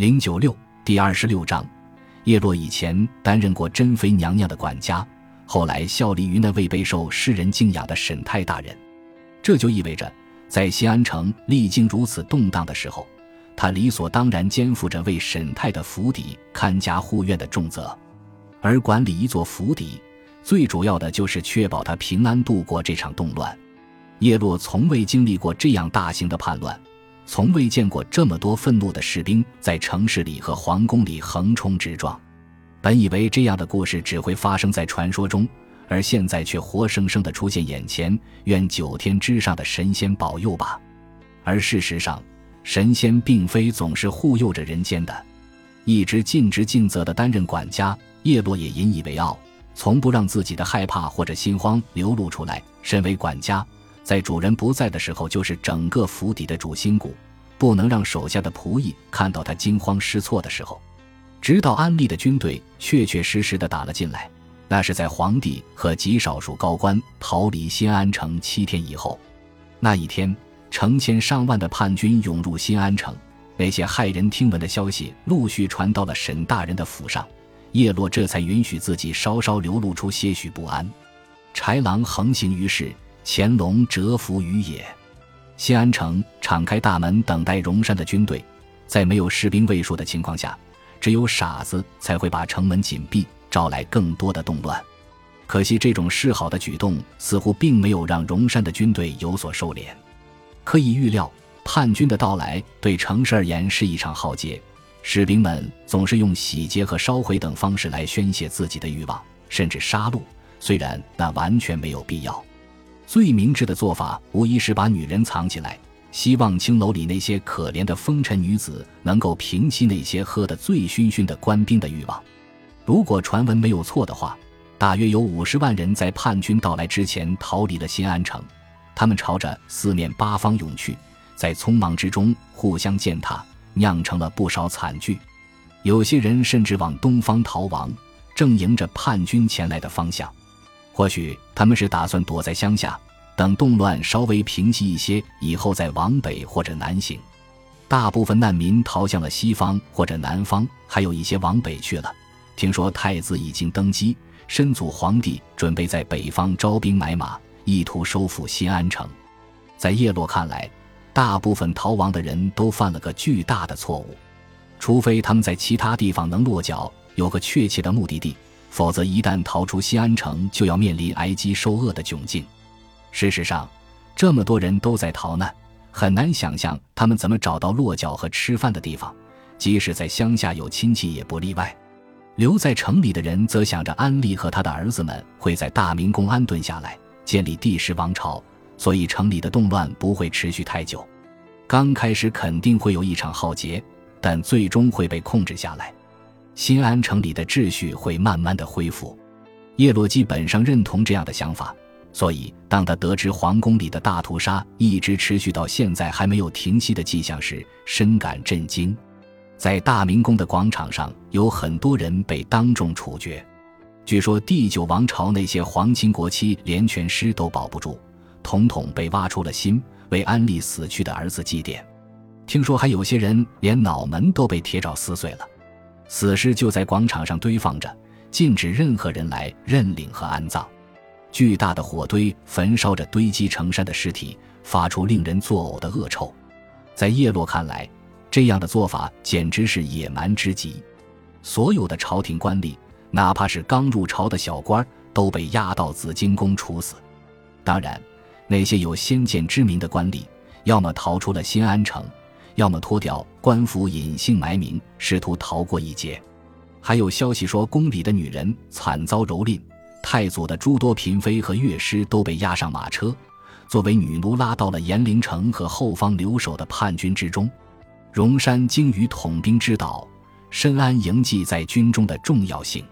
零九六第二十六章，叶落以前担任过珍妃娘娘的管家，后来效力于那位备受世人敬仰的沈太大人。这就意味着，在西安城历经如此动荡的时候，他理所当然肩负着为沈太的府邸看家护院的重责。而管理一座府邸，最主要的就是确保他平安度过这场动乱。叶落从未经历过这样大型的叛乱。从未见过这么多愤怒的士兵在城市里和皇宫里横冲直撞。本以为这样的故事只会发生在传说中，而现在却活生生的出现眼前。愿九天之上的神仙保佑吧！而事实上，神仙并非总是护佑着人间的。一直尽职尽责的担任管家，叶落也引以为傲，从不让自己的害怕或者心慌流露出来。身为管家。在主人不在的时候，就是整个府邸的主心骨，不能让手下的仆役看到他惊慌失措的时候。直到安利的军队确确实实的打了进来，那是在皇帝和极少数高官逃离新安城七天以后。那一天，成千上万的叛军涌入新安城，那些骇人听闻的消息陆续传到了沈大人的府上，叶落这才允许自己稍稍流露出些许不安。豺狼横行于世。乾隆蛰伏于野，西安城敞开大门等待荣山的军队，在没有士兵卫戍的情况下，只有傻子才会把城门紧闭，招来更多的动乱。可惜这种示好的举动似乎并没有让荣山的军队有所收敛。可以预料，叛军的到来对城市而言是一场浩劫，士兵们总是用洗劫和烧毁等方式来宣泄自己的欲望，甚至杀戮。虽然那完全没有必要。最明智的做法，无疑是把女人藏起来，希望青楼里那些可怜的风尘女子能够平息那些喝得醉醺醺的官兵的欲望。如果传闻没有错的话，大约有五十万人在叛军到来之前逃离了新安城，他们朝着四面八方涌去，在匆忙之中互相践踏，酿成了不少惨剧。有些人甚至往东方逃亡，正迎着叛军前来的方向。或许他们是打算躲在乡下，等动乱稍微平息一些以后再往北或者南行。大部分难民逃向了西方或者南方，还有一些往北去了。听说太子已经登基，申祖皇帝准备在北方招兵买马，意图收复新安城。在叶落看来，大部分逃亡的人都犯了个巨大的错误，除非他们在其他地方能落脚，有个确切的目的地。否则，一旦逃出西安城，就要面临挨饥受饿的窘境。事实上，这么多人都在逃难，很难想象他们怎么找到落脚和吃饭的地方。即使在乡下有亲戚，也不例外。留在城里的人则想着安利和他的儿子们会在大明宫安顿下来，建立帝室王朝，所以城里的动乱不会持续太久。刚开始肯定会有一场浩劫，但最终会被控制下来。新安城里的秩序会慢慢的恢复，叶洛基本上认同这样的想法，所以当他得知皇宫里的大屠杀一直持续到现在还没有停息的迹象时，深感震惊。在大明宫的广场上，有很多人被当众处决。据说第九王朝那些皇亲国戚连全尸都保不住，统统被挖出了心，为安利死去的儿子祭奠。听说还有些人连脑门都被铁爪撕碎了。死尸就在广场上堆放着，禁止任何人来认领和安葬。巨大的火堆焚烧着堆积成山的尸体，发出令人作呕的恶臭。在叶落看来，这样的做法简直是野蛮之极。所有的朝廷官吏，哪怕是刚入朝的小官，都被押到紫金宫处死。当然，那些有先见之明的官吏，要么逃出了新安城。要么脱掉官服隐姓埋名，试图逃过一劫；还有消息说宫里的女人惨遭蹂躏，太祖的诸多嫔妃和乐师都被押上马车，作为女奴拉到了延陵城和后方留守的叛军之中。荣山精于统兵之道，深谙营妓在军中的重要性，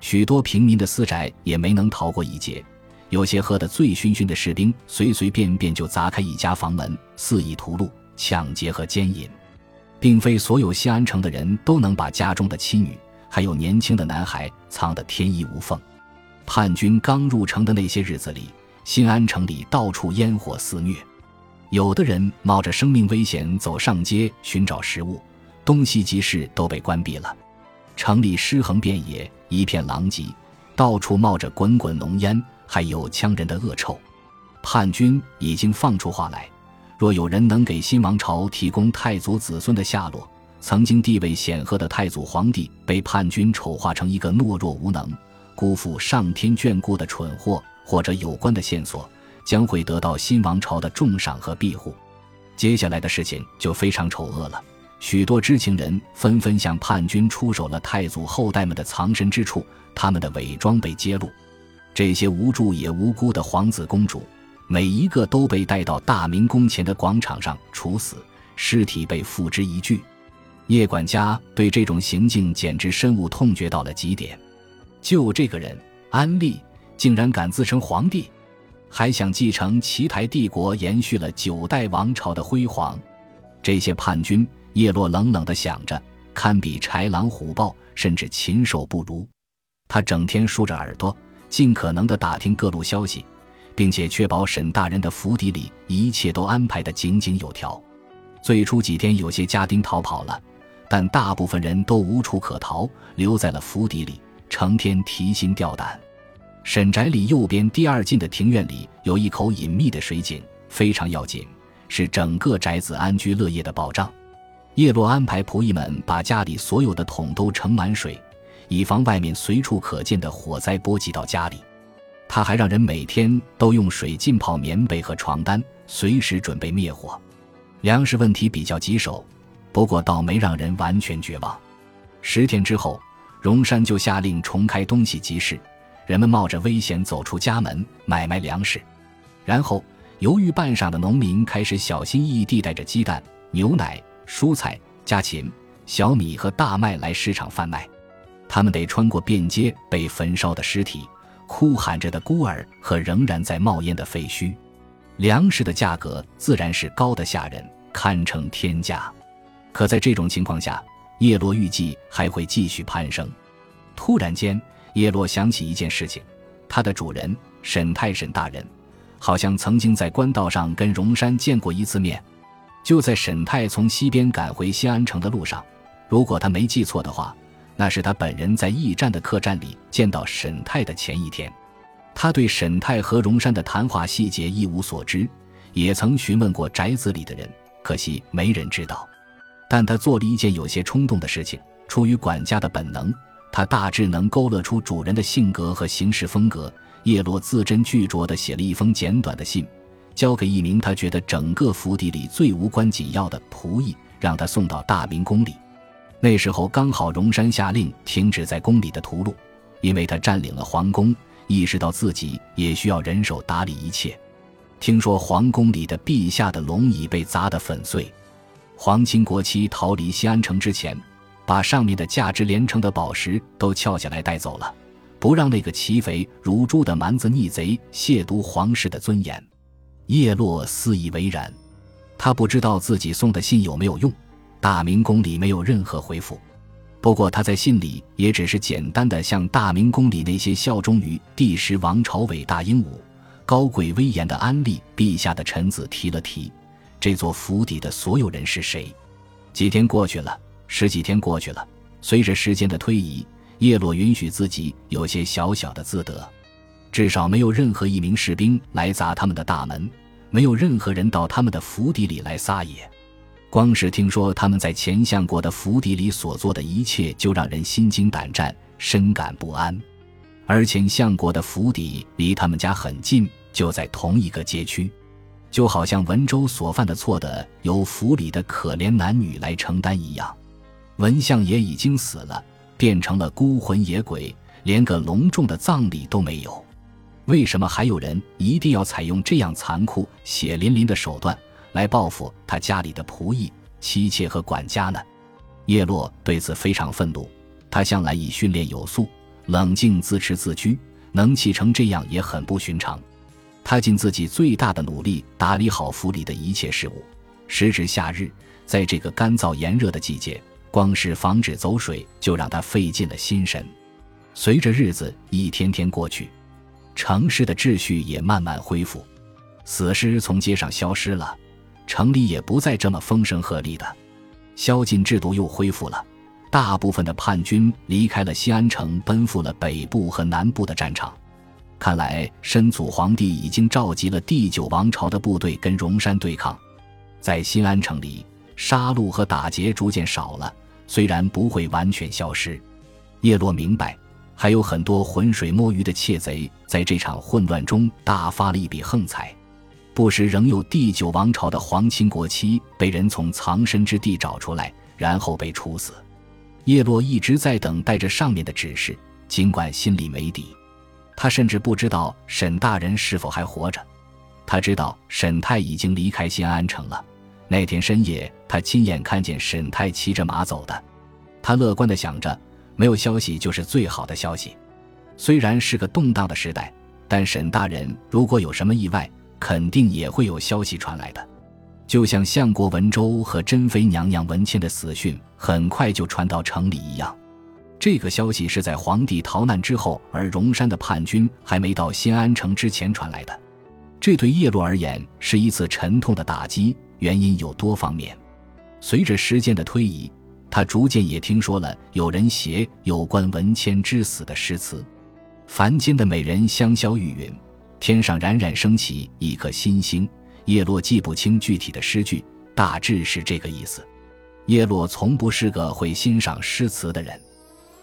许多平民的私宅也没能逃过一劫。有些喝得醉醺醺的士兵，随随便便就砸开一家房门，肆意屠戮。抢劫和奸淫，并非所有西安城的人都能把家中的妻女，还有年轻的男孩藏得天衣无缝。叛军刚入城的那些日子里，新安城里到处烟火肆虐，有的人冒着生命危险走上街寻找食物，东西集市都被关闭了，城里尸横遍野，一片狼藉，到处冒着滚滚浓烟，还有枪人的恶臭。叛军已经放出话来，若有人能给新王朝提供太祖子孙的下落，曾经地位显赫的太祖皇帝被叛军丑化成一个懦弱无能、辜负上天眷顾的蠢货，或者有关的线索，将会得到新王朝的重赏和庇护。接下来的事情就非常丑恶了，许多知情人纷纷向叛军出手了太祖后代们的藏身之处，他们的伪装被揭露，这些无助也无辜的皇子公主。每一个都被带到大明宫前的广场上处死，尸体被付之一炬。叶管家对这种行径简直深恶痛绝到了极点。就这个人，安利竟然敢自称皇帝，还想继承奇台帝国延续了九代王朝的辉煌。这些叛军，叶落冷冷的想着，堪比豺狼虎豹，甚至禽兽不如。他整天竖着耳朵，尽可能的打听各路消息。并且确保沈大人的府邸里一切都安排得井井有条。最初几天，有些家丁逃跑了，但大部分人都无处可逃，留在了府邸里，成天提心吊胆。沈宅里右边第二进的庭院里有一口隐秘的水井，非常要紧，是整个宅子安居乐业的保障。叶落安排仆役们把家里所有的桶都盛满水，以防外面随处可见的火灾波及到家里。他还让人每天都用水浸泡棉被和床单，随时准备灭火。粮食问题比较棘手，不过倒没让人完全绝望。十天之后，荣山就下令重开东西集市，人们冒着危险走出家门买卖粮食。然后，犹豫半晌的农民开始小心翼翼地带着鸡蛋、牛奶、蔬菜、家禽、小米和大麦来市场贩卖。他们得穿过遍街被焚烧的尸体。哭喊着的孤儿和仍然在冒烟的废墟，粮食的价格自然是高的吓人，堪称天价。可在这种情况下，叶落预计还会继续攀升。突然间，叶落想起一件事情：他的主人沈太沈大人，好像曾经在官道上跟荣山见过一次面。就在沈太从西边赶回西安城的路上，如果他没记错的话。那是他本人在驿站的客栈里见到沈泰的前一天，他对沈泰和荣山的谈话细节一无所知，也曾询问过宅子里的人，可惜没人知道。但他做了一件有些冲动的事情，出于管家的本能，他大致能勾勒出主人的性格和行事风格。叶落字斟句酌地写了一封简短的信，交给一名他觉得整个府邸里最无关紧要的仆役，让他送到大明宫里。那时候刚好荣山下令停止在宫里的屠戮，因为他占领了皇宫，意识到自己也需要人手打理一切。听说皇宫里的陛下的龙椅被砸得粉碎，皇亲国戚逃离西安城之前，把上面的价值连城的宝石都撬下来带走了，不让那个骑肥如猪的蛮子逆贼亵渎皇室的尊严。叶落肆以为然，他不知道自己送的信有没有用。大明宫里没有任何回复，不过他在信里也只是简单的向大明宫里那些效忠于第十王朝伟大英武、高贵威严的安利陛下的臣子提了提，这座府邸的所有人是谁。几天过去了，十几天过去了，随着时间的推移，叶落允许自己有些小小的自得，至少没有任何一名士兵来砸他们的大门，没有任何人到他们的府邸里来撒野。光是听说他们在钱相国的府邸里所做的一切，就让人心惊胆战、深感不安。而钱相国的府邸离他们家很近，就在同一个街区，就好像文州所犯的错的由府里的可怜男女来承担一样。文相爷已经死了，变成了孤魂野鬼，连个隆重的葬礼都没有。为什么还有人一定要采用这样残酷、血淋淋的手段？来报复他家里的仆役、妻妾和管家呢？叶落对此非常愤怒。他向来以训练有素、冷静自持自居，能气成这样也很不寻常。他尽自己最大的努力打理好府里的一切事务。时值夏日，在这个干燥炎热的季节，光是防止走水就让他费尽了心神。随着日子一天天过去，城市的秩序也慢慢恢复，死尸从街上消失了。城里也不再这么风声鹤唳的，宵禁制度又恢复了，大部分的叛军离开了西安城，奔赴了北部和南部的战场。看来，申祖皇帝已经召集了第九王朝的部队跟荣山对抗。在新安城里，杀戮和打劫逐渐少了，虽然不会完全消失。叶落明白，还有很多浑水摸鱼的窃贼在这场混乱中大发了一笔横财。不时仍有第九王朝的皇亲国戚被人从藏身之地找出来，然后被处死。叶落一直在等待着上面的指示，尽管心里没底。他甚至不知道沈大人是否还活着。他知道沈泰已经离开新安城了。那天深夜，他亲眼看见沈泰骑着马走的。他乐观地想着，没有消息就是最好的消息。虽然是个动荡的时代，但沈大人如果有什么意外，肯定也会有消息传来的，就像相国文周和珍妃娘娘文谦的死讯很快就传到城里一样。这个消息是在皇帝逃难之后，而荣山的叛军还没到新安城之前传来的。这对叶落而言是一次沉痛的打击，原因有多方面。随着时间的推移，他逐渐也听说了有人写有关文谦之死的诗词，凡间的美人香消玉殒。天上冉冉升起一颗新星，叶落记不清具体的诗句，大致是这个意思。叶落从不是个会欣赏诗词的人，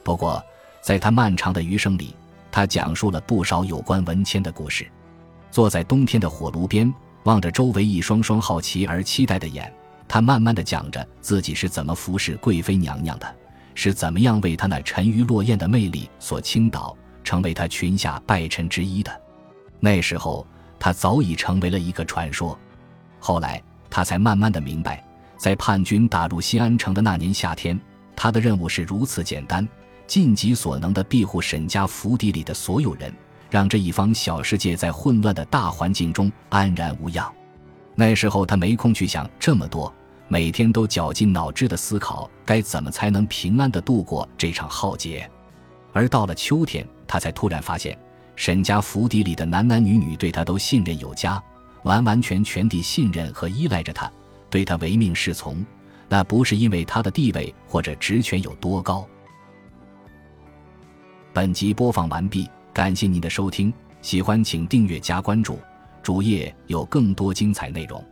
不过在他漫长的余生里，他讲述了不少有关文谦的故事。坐在冬天的火炉边，望着周围一双双好奇而期待的眼，他慢慢的讲着自己是怎么服侍贵妃娘娘的，是怎么样为她那沉鱼落雁的魅力所倾倒，成为她裙下拜臣之一的。那时候，他早已成为了一个传说。后来，他才慢慢的明白，在叛军打入西安城的那年夏天，他的任务是如此简单，尽己所能的庇护沈家府邸里的所有人，让这一方小世界在混乱的大环境中安然无恙。那时候，他没空去想这么多，每天都绞尽脑汁的思考该怎么才能平安的度过这场浩劫。而到了秋天，他才突然发现。沈家府邸里的男男女女对他都信任有加，完完全全地信任和依赖着他，对他唯命是从。那不是因为他的地位或者职权有多高。本集播放完毕，感谢您的收听，喜欢请订阅加关注，主页有更多精彩内容。